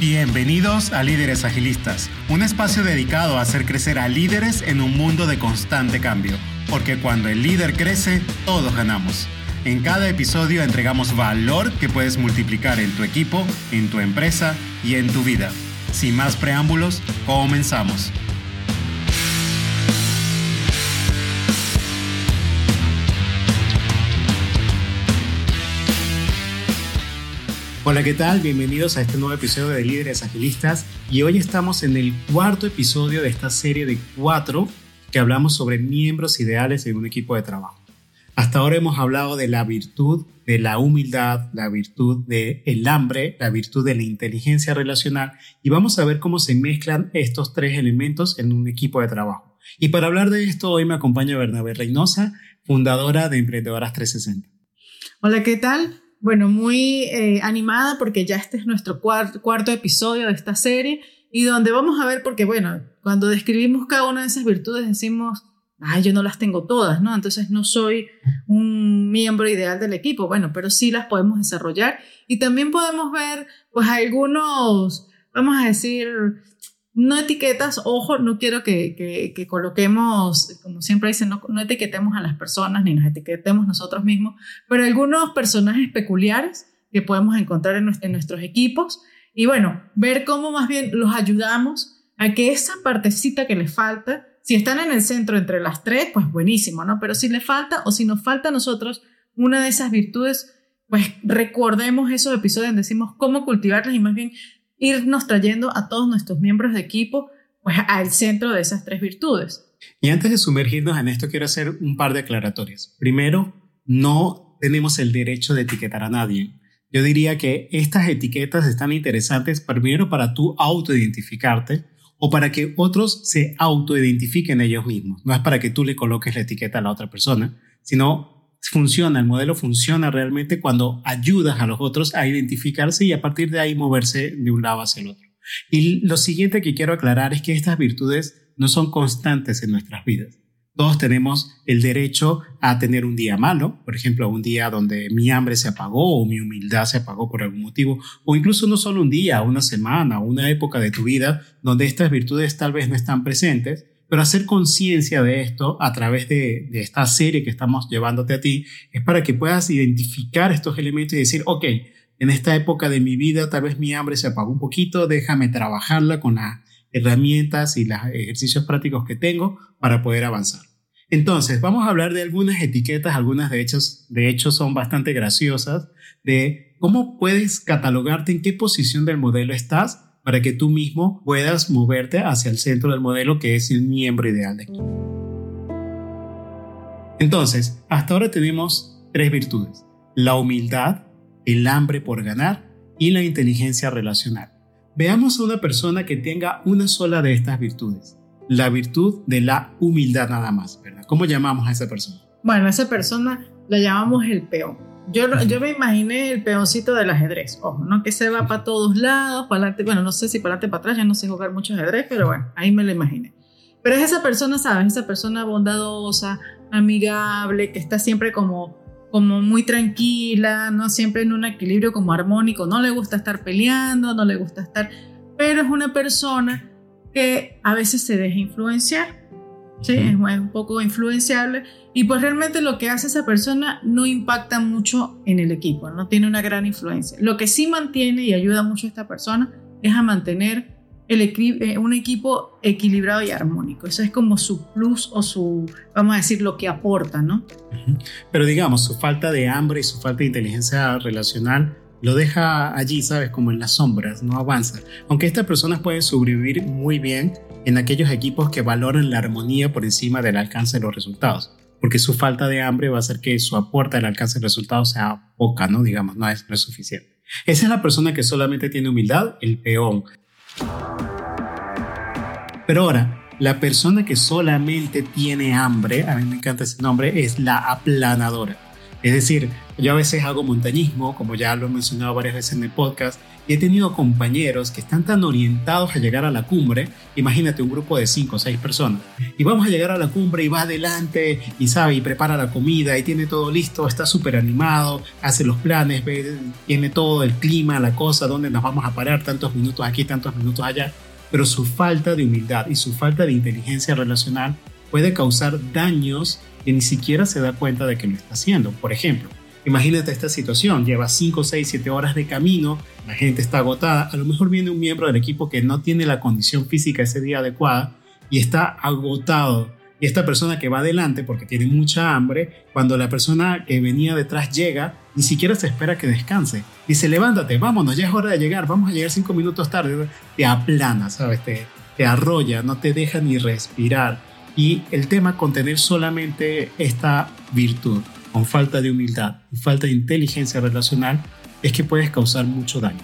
Bienvenidos a Líderes Agilistas, un espacio dedicado a hacer crecer a líderes en un mundo de constante cambio, porque cuando el líder crece, todos ganamos. En cada episodio entregamos valor que puedes multiplicar en tu equipo, en tu empresa y en tu vida. Sin más preámbulos, comenzamos. Hola, ¿qué tal? Bienvenidos a este nuevo episodio de Líderes Agilistas y hoy estamos en el cuarto episodio de esta serie de cuatro que hablamos sobre miembros ideales en un equipo de trabajo. Hasta ahora hemos hablado de la virtud de la humildad, la virtud del el hambre, la virtud de la inteligencia relacional y vamos a ver cómo se mezclan estos tres elementos en un equipo de trabajo. Y para hablar de esto hoy me acompaña Bernabé Reynosa, fundadora de Emprendedoras 360. Hola, ¿qué tal? Bueno, muy eh, animada porque ya este es nuestro cuarto episodio de esta serie y donde vamos a ver, porque bueno, cuando describimos cada una de esas virtudes decimos, ay, yo no las tengo todas, ¿no? Entonces no soy un miembro ideal del equipo, bueno, pero sí las podemos desarrollar y también podemos ver, pues algunos, vamos a decir, no etiquetas, ojo, no quiero que, que, coloquemos, como siempre dicen, no, no, etiquetemos a las personas ni nos etiquetemos nosotros mismos, pero algunos personajes peculiares que podemos encontrar en, nuestros equipos y bueno, ver cómo más bien los ayudamos a que esa partecita que les falta, si están en el centro entre las tres, pues buenísimo, ¿no? Pero si les falta o si nos falta a nosotros una de esas virtudes, pues recordemos esos episodios donde decimos cómo cultivarlas y más bien irnos trayendo a todos nuestros miembros de equipo pues, al centro de esas tres virtudes. Y antes de sumergirnos en esto, quiero hacer un par de aclaratorias. Primero, no tenemos el derecho de etiquetar a nadie. Yo diría que estas etiquetas están interesantes primero para tú autoidentificarte o para que otros se autoidentifiquen ellos mismos. No es para que tú le coloques la etiqueta a la otra persona, sino funciona, el modelo funciona realmente cuando ayudas a los otros a identificarse y a partir de ahí moverse de un lado hacia el otro. Y lo siguiente que quiero aclarar es que estas virtudes no son constantes en nuestras vidas. Todos tenemos el derecho a tener un día malo, por ejemplo, un día donde mi hambre se apagó o mi humildad se apagó por algún motivo, o incluso no solo un día, una semana, una época de tu vida donde estas virtudes tal vez no están presentes, pero hacer conciencia de esto a través de, esta serie que estamos llevándote a ti es para que puedas identificar estos elementos y decir, ok, en esta época de mi vida tal vez mi hambre se apagó un poquito, déjame trabajarla con las herramientas y los ejercicios prácticos que tengo para poder avanzar. Entonces, vamos a hablar de algunas etiquetas, algunas de hecho, de hecho son bastante graciosas, de cómo puedes catalogarte en qué posición del modelo estás para que tú mismo puedas moverte hacia el centro del modelo que es el miembro ideal de equipo. Entonces, hasta ahora tenemos tres virtudes. La humildad, el hambre por ganar y la inteligencia relacional. Veamos a una persona que tenga una sola de estas virtudes. La virtud de la humildad nada más, ¿verdad? ¿Cómo llamamos a esa persona? Bueno, a esa persona la llamamos el peón. Yo, yo me imaginé el peoncito del ajedrez, ojo, ¿no? Que se va para todos lados, para adelante, bueno, no sé si para adelante, para atrás, yo no sé jugar mucho ajedrez, pero bueno, ahí me lo imaginé. Pero es esa persona, ¿sabes? Esa persona bondadosa, amigable, que está siempre como, como muy tranquila, ¿no? Siempre en un equilibrio como armónico, no le gusta estar peleando, no le gusta estar, pero es una persona que a veces se deja influenciar ¿sí? Es un poco influenciable y pues realmente lo que hace esa persona no impacta mucho en el equipo, no tiene una gran influencia. Lo que sí mantiene y ayuda mucho a esta persona es a mantener el eh, un equipo equilibrado y armónico. Eso es como su plus o su, vamos a decir, lo que aporta, ¿no? Pero digamos, su falta de hambre y su falta de inteligencia relacional lo deja allí, ¿sabes? Como en las sombras, no avanza. Aunque estas personas pueden sobrevivir muy bien en aquellos equipos que valoran la armonía por encima del alcance de los resultados, porque su falta de hambre va a hacer que su aporte al alcance de resultados sea poca, ¿no? Digamos, no es, no es suficiente. Esa es la persona que solamente tiene humildad, el peón. Pero ahora, la persona que solamente tiene hambre, a mí me encanta ese nombre, es la aplanadora. Es decir, yo a veces hago montañismo, como ya lo he mencionado varias veces en el podcast, he tenido compañeros que están tan orientados a llegar a la cumbre, imagínate un grupo de 5 o 6 personas, y vamos a llegar a la cumbre y va adelante y sabe, y prepara la comida y tiene todo listo, está súper animado, hace los planes, ve, tiene todo el clima, la cosa, dónde nos vamos a parar, tantos minutos aquí, tantos minutos allá, pero su falta de humildad y su falta de inteligencia relacional puede causar daños que ni siquiera se da cuenta de que lo está haciendo. Por ejemplo, imagínate esta situación, lleva 5, 6, 7 horas de camino, la gente está agotada, a lo mejor viene un miembro del equipo que no tiene la condición física ese día adecuada y está agotado. Y esta persona que va adelante porque tiene mucha hambre, cuando la persona que venía detrás llega, ni siquiera se espera que descanse. Dice, levántate, vámonos, ya es hora de llegar, vamos a llegar cinco minutos tarde. Te aplana, ¿sabes? Te, te arrolla, no te deja ni respirar. Y el tema con tener solamente esta virtud, con falta de humildad y falta de inteligencia relacional, es que puedes causar mucho daño.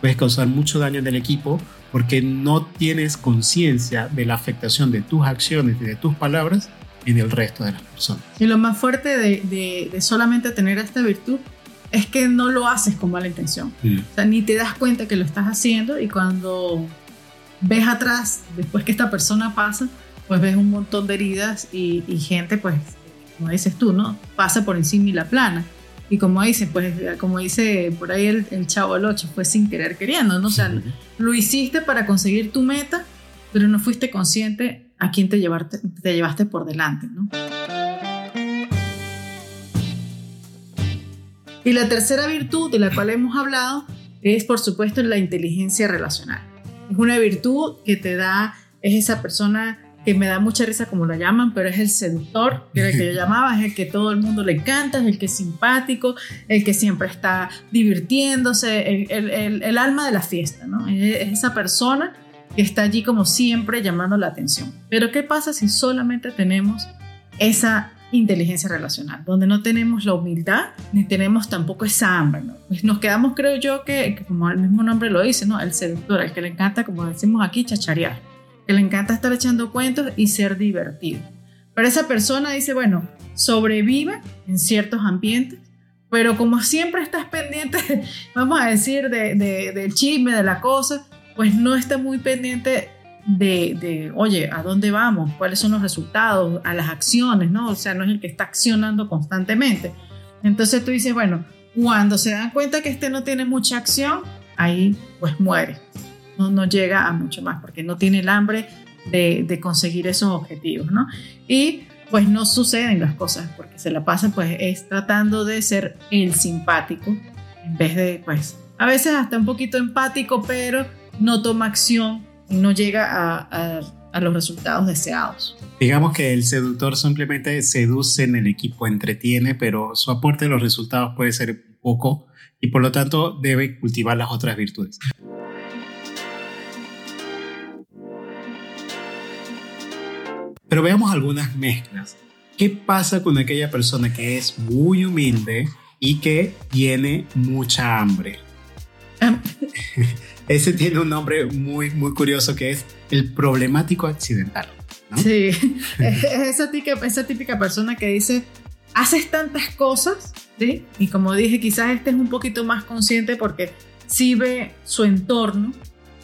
Puedes causar mucho daño en el equipo porque no tienes conciencia de la afectación de tus acciones y de tus palabras en el resto de las personas. Y lo más fuerte de, de, solamente tener esta virtud es que no lo haces con mala intención. Mm. O sea, ni te das cuenta que lo estás haciendo y cuando ves atrás, después que esta persona pasa, pues ves un montón de heridas y, gente, pues, como dices tú, ¿no? Pasa por encima y la plana. Y como dice, pues, como dice por ahí el, chavo del 8, fue sin querer queriendo, ¿no? O sea, lo hiciste para conseguir tu meta, pero no fuiste consciente a quién te, llevarte, te llevaste por delante, ¿no? Y la tercera virtud de la cual hemos hablado es, por supuesto, la inteligencia relacional. Es una virtud que te da, es esa persona que me da mucha risa como lo llaman, pero es el seductor, que era el que yo llamaba, es el que todo el mundo le encanta, es el que es simpático, el que siempre está divirtiéndose, el, el, el, alma de la fiesta, ¿no? Es esa persona que está allí como siempre llamando la atención. Pero ¿qué pasa si solamente tenemos esa inteligencia relacional, donde no tenemos la humildad ni tenemos tampoco esa hambre. ¿no? Pues nos quedamos, creo yo, que, que, como el mismo nombre lo dice, ¿no? el seductor, el que le encanta, como decimos aquí, chacharear que le encanta estar echando cuentos y ser divertido. Pero esa persona dice, bueno, sobrevive en ciertos ambientes, pero como siempre estás pendiente, vamos a decir, de, del chisme, de la cosa, pues no está muy pendiente de, de, oye, ¿a dónde vamos? ¿Cuáles son los resultados? A las acciones, ¿no? O sea, no es el que está accionando constantemente. Entonces tú dices, bueno, cuando se dan cuenta que este no tiene mucha acción, ahí pues muere no, llega a mucho más porque no tiene el hambre de, conseguir esos objetivos, ¿no? Y pues no suceden las cosas porque se la pasa pues es tratando de ser el simpático en vez de pues a veces hasta un poquito empático pero no toma acción y no llega a, a los resultados deseados. Digamos que el seductor simplemente seduce en el equipo, entretiene, pero su aporte a los resultados puede ser poco y por lo tanto debe cultivar las otras virtudes. Pero veamos algunas mezclas. ¿Qué pasa con aquella persona que es muy humilde y que tiene mucha hambre? Ese tiene un nombre muy, muy curioso que es el problemático accidental. Sí, es esa típica, esa típica persona que dice, haces tantas cosas, ¿sí? Y como dije, quizás este es un poquito más consciente porque sí ve su entorno,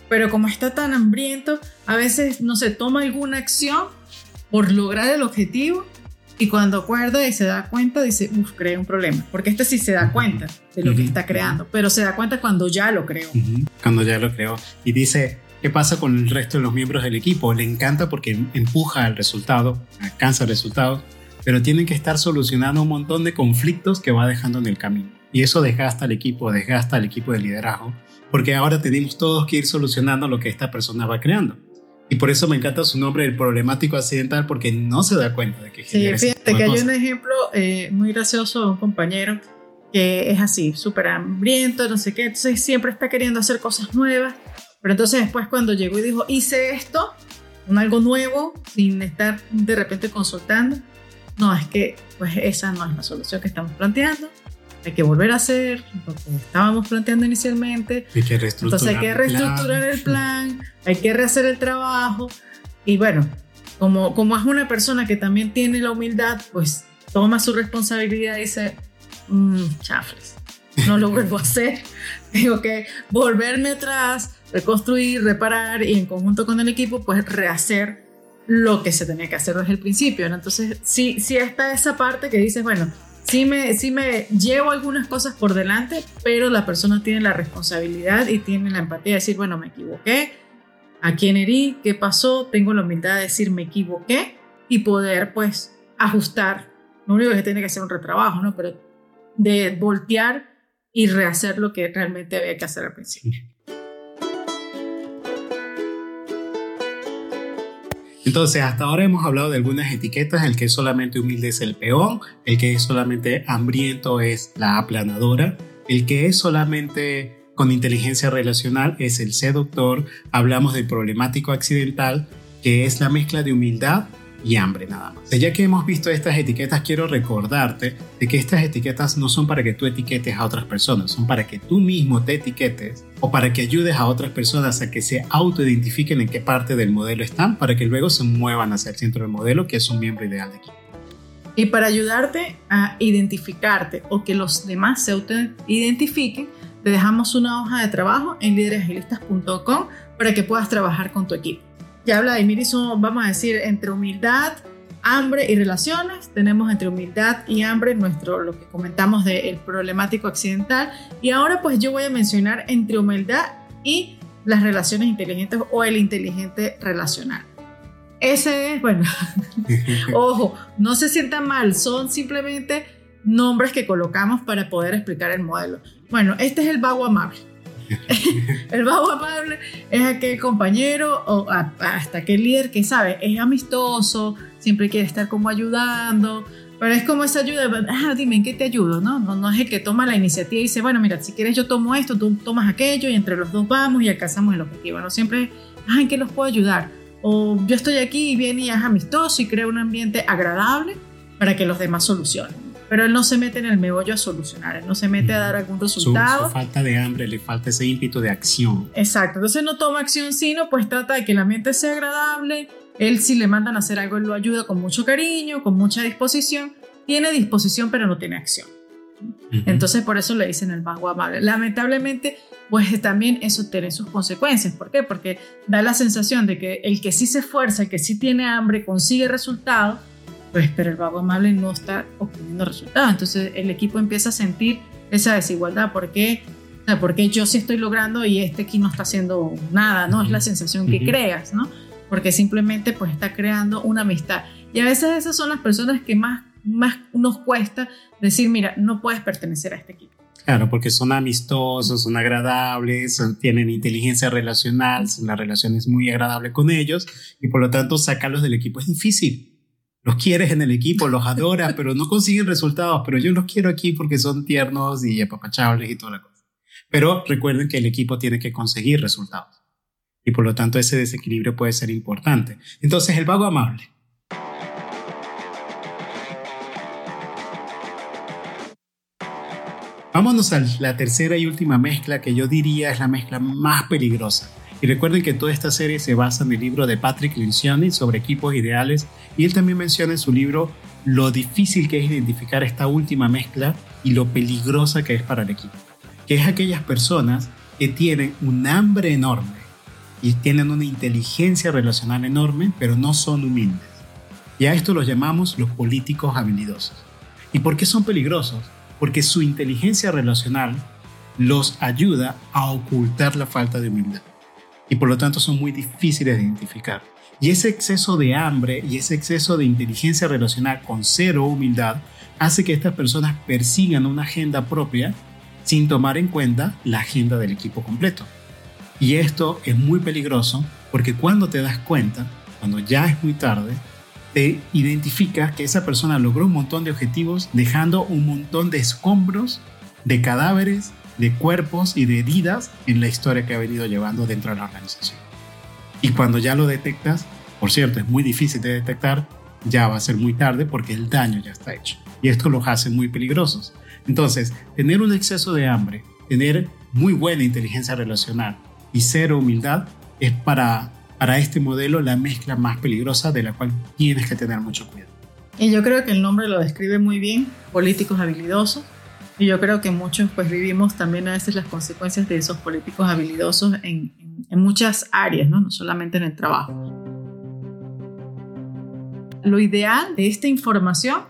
pero como está tan hambriento, a veces no se toma alguna acción por lograr el objetivo y cuando acuerda y se da cuenta, dice, uff, creé un problema. Porque este sí se da cuenta de lo que está creando, pero se da cuenta cuando ya lo creó. Cuando ya lo creó. Y dice, ¿qué pasa con el resto de los miembros del equipo? Le encanta porque empuja el resultado, alcanza el resultado, pero tienen que estar solucionando un montón de conflictos que va dejando en el camino. Y eso desgasta al equipo, desgasta al equipo de liderazgo, porque ahora tenemos todos que ir solucionando lo que esta persona va creando. Y por eso me encanta su nombre, el problemático accidental, porque no se da cuenta de que Sí, fíjate que hay un ejemplo eh, muy gracioso de un compañero que es así, súper hambriento, no sé qué, entonces siempre está queriendo hacer cosas nuevas, pero entonces después cuando llegó y dijo, hice esto, un algo nuevo, sin estar de repente consultando, no, es que pues esa no es la solución que estamos planteando, hay que volver a hacer lo que estábamos planteando inicialmente. Hay que reestructurar Entonces hay que reestructurar el plan, hay que rehacer el trabajo. Y bueno, como, como es una persona que también tiene la humildad, pues toma su responsabilidad y dice, mmm, chafles, no lo vuelvo a hacer. Tengo que volverme atrás, reconstruir, reparar y en conjunto con el equipo, pues rehacer lo que se tenía que hacer desde el principio. ¿no? Entonces, sí, sí está esa parte que dices, bueno, sí me, sí me llevo algunas cosas por delante, pero la persona tiene la responsabilidad y tiene la empatía de decir, bueno, me equivoqué, a quién herí, qué pasó, tengo la humildad de decir me equivoqué y poder pues ajustar. Lo único que tiene que hacer un retrabajo, ¿no? Pero de voltear y rehacer lo que realmente había que hacer al principio. Entonces, hasta ahora hemos hablado de algunas etiquetas. El que es solamente humilde es el peón. El que es solamente hambriento es la aplanadora. El que es solamente con inteligencia relacional es el seductor. Hablamos del problemático accidental, que es la mezcla de humildad y hambre nada más. Ya que hemos visto estas etiquetas, quiero recordarte de que estas etiquetas no son para que tú etiquetes a otras personas, son para que tú mismo te etiquetes o para que ayudes a otras personas a que se autoidentifiquen en qué parte del modelo están para que luego se muevan hacia el centro del modelo, que es un miembro ideal de equipo. Y para ayudarte a identificarte o que los demás se autoidentifiquen, te dejamos una hoja de trabajo en líderesagilistas.com para que puedas trabajar con tu equipo. Ya habla de Miriso, vamos a decir, entre humildad, hambre y relaciones. Tenemos entre humildad y hambre nuestro, lo que comentamos del problemático accidental. Y ahora pues yo voy a mencionar entre humildad y las relaciones inteligentes o el inteligente relacional. Ese es, bueno, ojo, no se sientan mal, son simplemente nombres que colocamos para poder explicar el modelo. Bueno, este es el vago amable. El vago amable es aquel compañero o hasta aquel líder que sabe, es amistoso, siempre quiere estar como ayudando, pero es como esa ayuda, ah, dime, ¿en qué te ayudo? ¿no? No, no es el que toma la iniciativa y dice, bueno, mira, si quieres yo tomo esto, tú tomas aquello y entre los dos vamos y alcanzamos el objetivo. No siempre, ah, ¿en qué los puedo ayudar? O yo estoy aquí y viene y es amistoso y crea un ambiente agradable para que los demás solucionen pero él no se mete en el meollo a solucionar, él no se mete a dar algún resultado. Su, falta de hambre, le falta ese ímpetu de acción. Exacto, entonces no toma acción, sino pues trata de que el ambiente sea agradable, él si le mandan a hacer algo, él lo ayuda con mucho cariño, con mucha disposición, tiene disposición pero no tiene acción. Entonces por eso le dicen el vago amable. Lamentablemente, pues también eso tiene sus consecuencias. ¿Por qué? Porque da la sensación de que el que sí se esfuerza, el que sí tiene hambre, consigue resultados, pues, pero el vago amable no está obteniendo resultados. Entonces el equipo empieza a sentir esa desigualdad. ¿Por qué? porque yo sí estoy logrando y este aquí no está haciendo nada, ¿no? Es la sensación que creas, ¿no? Porque simplemente pues está creando una amistad. Y a veces esas son las personas que más, más nos cuesta decir, mira, no puedes pertenecer a este equipo. Claro, porque son amistosos, son agradables, tienen inteligencia relacional, la relación es muy agradable con ellos y por lo tanto sacarlos del equipo es difícil los quieres en el equipo, los adoras, pero no consiguen resultados. Pero yo los quiero aquí porque son tiernos y apapachables y toda la cosa. Pero recuerden que el equipo tiene que conseguir resultados. Y por lo tanto ese desequilibrio puede ser importante. Entonces el vago amable. Vámonos a la tercera y última mezcla que yo diría es la mezcla más peligrosa y recuerden que toda esta serie se basa en el libro de Patrick Lencioni sobre equipos ideales y él también menciona en su libro lo difícil que es identificar esta última mezcla y lo peligrosa que es para el equipo. Que es aquellas personas que tienen un hambre enorme y tienen una inteligencia relacional enorme, pero no son humildes. Y a esto los llamamos los políticos habilidosos. ¿Y por qué son peligrosos? Porque su inteligencia relacional los ayuda a ocultar la falta de humildad y por lo tanto son muy difíciles de identificar. Y ese exceso de hambre y ese exceso de inteligencia relacional con cero humildad hace que estas personas persigan una agenda propia sin tomar en cuenta la agenda del equipo completo. Y esto es muy peligroso porque cuando te das cuenta, cuando ya es muy tarde, te identificas que esa persona logró un montón de objetivos dejando un montón de escombros, de cadáveres de cuerpos y de heridas en la historia que ha venido llevando dentro de la organización. Y cuando ya lo detectas, por cierto, es muy difícil de detectar, ya va a ser muy tarde porque el daño ya está hecho. Y esto los hace muy peligrosos. Entonces, tener un exceso de hambre, tener muy buena inteligencia relacional y cero humildad es para, para este modelo la mezcla más peligrosa de la cual tienes que tener mucho cuidado. Y yo creo que el nombre lo describe muy bien, políticos habilidosos, Y yo creo que muchos pues vivimos también a veces las consecuencias de esos políticos habilidosos en, muchas áreas, ¿no? no solamente en el trabajo. Lo ideal de esta información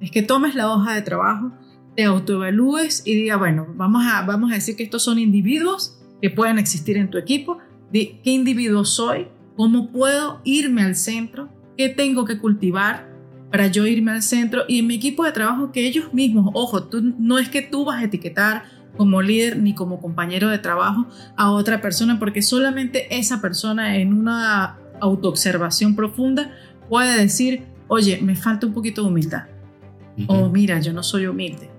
es que tomes la hoja de trabajo, te autoevalúes y diga, bueno, vamos a, vamos a decir que estos son individuos que pueden existir en tu equipo, de qué individuo soy, cómo puedo irme al centro, qué tengo que cultivar, para yo irme al centro y en mi equipo de trabajo que ellos mismos, ojo, tú, no es que tú vas a etiquetar como líder ni como compañero de trabajo a otra persona, porque solamente esa persona en una autoobservación profunda puede decir, oye, me falta un poquito de humildad. O mira, yo no soy humilde.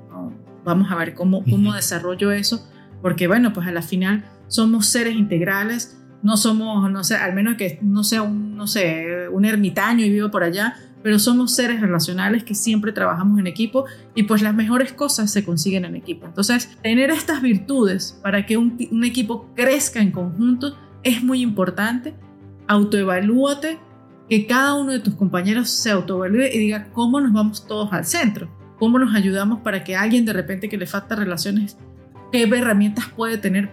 vamos a ver cómo, cómo desarrollo eso, porque bueno, pues a la final somos seres integrales, no somos, no sé, al menos que no sea un, no sé, un ermitaño y vivo por allá, pero somos seres relacionales que siempre trabajamos en equipo y pues las mejores cosas se consiguen en equipo. Entonces, tener estas virtudes para que un, equipo crezca en conjunto es muy importante. Autoevalúate, que cada uno de tus compañeros se autoevalúe y diga cómo nos vamos todos al centro, cómo nos ayudamos para que alguien de repente que le falta relaciones, qué herramientas puede tener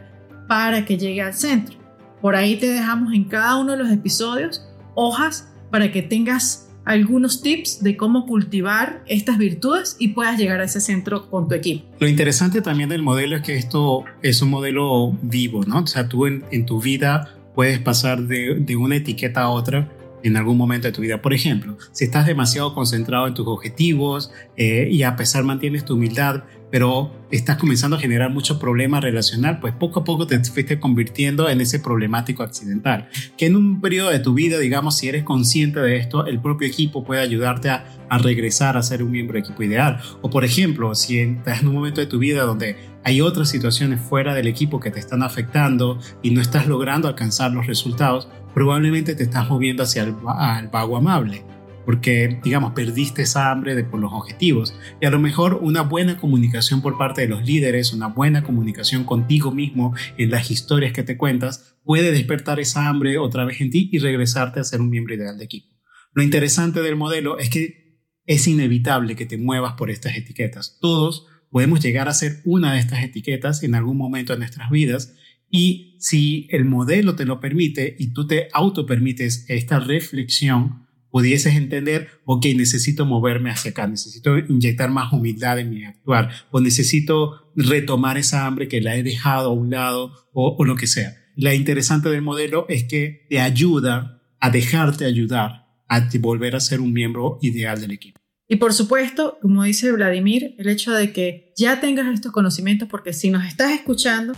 para que llegue al centro. Por ahí te dejamos en cada uno de los episodios hojas para que tengas algunos tips de cómo cultivar estas virtudes y puedas llegar a ese centro con tu equipo. Lo interesante también del modelo es que esto es un modelo vivo, ¿no? O sea, tú en, tu vida puedes pasar de, de una etiqueta a otra en algún momento de tu vida. Por ejemplo, si estás demasiado concentrado en tus objetivos eh, y a pesar mantienes tu humildad, pero estás comenzando a generar mucho problema relacional, pues poco a poco te fuiste convirtiendo en ese problemático accidental. Que en un periodo de tu vida, digamos, si eres consciente de esto, el propio equipo puede ayudarte a, a regresar a ser un miembro de equipo ideal. O por ejemplo, si estás en un momento de tu vida donde hay otras situaciones fuera del equipo que te están afectando y no estás logrando alcanzar los resultados, probablemente te estás moviendo hacia el, vago amable, porque, digamos, perdiste esa hambre de, por los objetivos. Y a lo mejor una buena comunicación por parte de los líderes, una buena comunicación contigo mismo en las historias que te cuentas, puede despertar esa hambre otra vez en ti y regresarte a ser un miembro ideal de equipo. Lo interesante del modelo es que es inevitable que te muevas por estas etiquetas. Todos podemos llegar a ser una de estas etiquetas en algún momento de nuestras vidas y si el modelo te lo permite y tú te auto permites esta reflexión, pudieses entender, ok, necesito moverme hacia acá, necesito inyectar más humildad en mi actuar, o necesito retomar esa hambre que la he dejado a un lado, o, o lo que sea. La interesante del modelo es que te ayuda a dejarte ayudar a volver a ser un miembro ideal del equipo. Y por supuesto, como dice Vladimir, el hecho de que ya tengas estos conocimientos, porque si nos estás escuchando,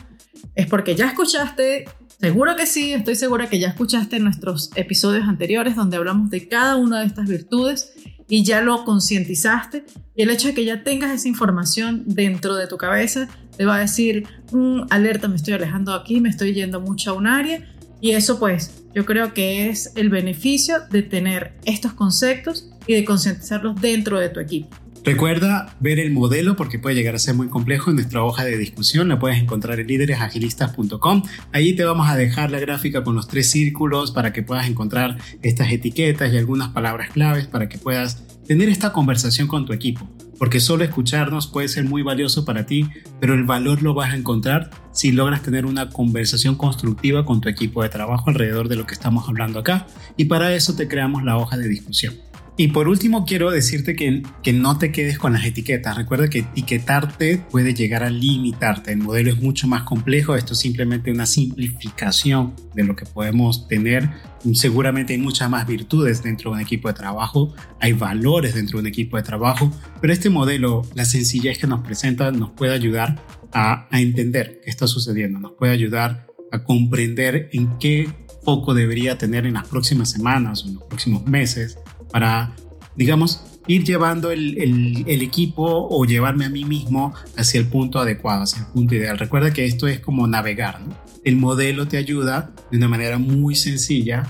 es porque ya escuchaste, seguro que sí, estoy segura que ya escuchaste nuestros episodios anteriores donde hablamos de cada una de estas virtudes y ya lo concientizaste. Y el hecho de que ya tengas esa información dentro de tu cabeza te va a decir, mm, alerta, me estoy alejando aquí, me estoy yendo mucho a un área. Y eso pues yo creo que es el beneficio de tener estos conceptos y de concientizarlos dentro de tu equipo. Recuerda ver el modelo porque puede llegar a ser muy complejo en nuestra hoja de discusión. La puedes encontrar en líderesagilistas.com. Allí te vamos a dejar la gráfica con los tres círculos para que puedas encontrar estas etiquetas y algunas palabras claves para que puedas tener esta conversación con tu equipo. Porque solo escucharnos puede ser muy valioso para ti, pero el valor lo vas a encontrar si logras tener una conversación constructiva con tu equipo de trabajo alrededor de lo que estamos hablando acá. Y para eso te creamos la hoja de discusión. Y por último, quiero decirte que, que no te quedes con las etiquetas. Recuerda que etiquetarte puede llegar a limitarte. El modelo es mucho más complejo. Esto es simplemente una simplificación de lo que podemos tener. Seguramente hay muchas más virtudes dentro de un equipo de trabajo. Hay valores dentro de un equipo de trabajo. Pero este modelo, la sencillez que nos presenta, nos puede ayudar a, a entender qué está sucediendo. Nos puede ayudar a comprender en qué foco debería tener en las próximas semanas o en los próximos meses para, digamos, ir llevando el, el, equipo o llevarme a mí mismo hacia el punto adecuado, hacia el punto ideal. Recuerda que esto es como navegar, ¿no? El modelo te ayuda de una manera muy sencilla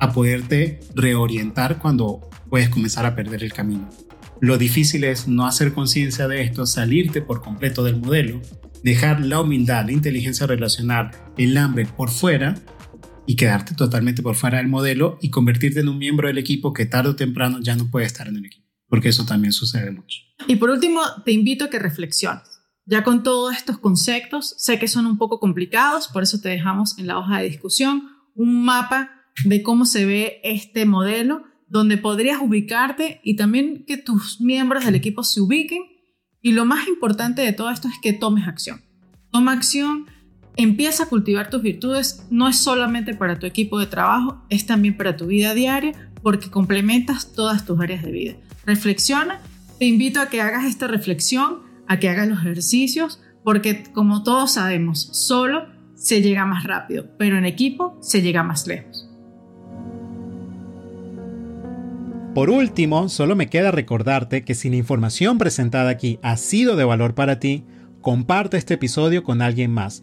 a poderte reorientar cuando puedes comenzar a perder el camino. Lo difícil es no hacer conciencia de esto, salirte por completo del modelo, dejar la humildad, la inteligencia relacional, el hambre por fuera y quedarte totalmente por fuera del modelo y convertirte en un miembro del equipo que tarde o temprano ya no puede estar en el equipo, porque eso también sucede mucho. Y por último, te invito a que reflexiones. Ya con todos estos conceptos, sé que son un poco complicados, por eso te dejamos en la hoja de discusión un mapa de cómo se ve este modelo, donde podrías ubicarte y también que tus miembros del equipo se ubiquen. Y lo más importante de todo esto es que tomes acción. Toma acción, empieza a cultivar tus virtudes, no es solamente para tu equipo de trabajo, es también para tu vida diaria, porque complementas todas tus áreas de vida. Reflexiona, te invito a que hagas esta reflexión a que hagas los ejercicios, porque como todos sabemos, solo se llega más rápido, pero en equipo se llega más lejos. Por último, solo me queda recordarte que si la información presentada aquí ha sido de valor para ti, comparte este episodio con alguien más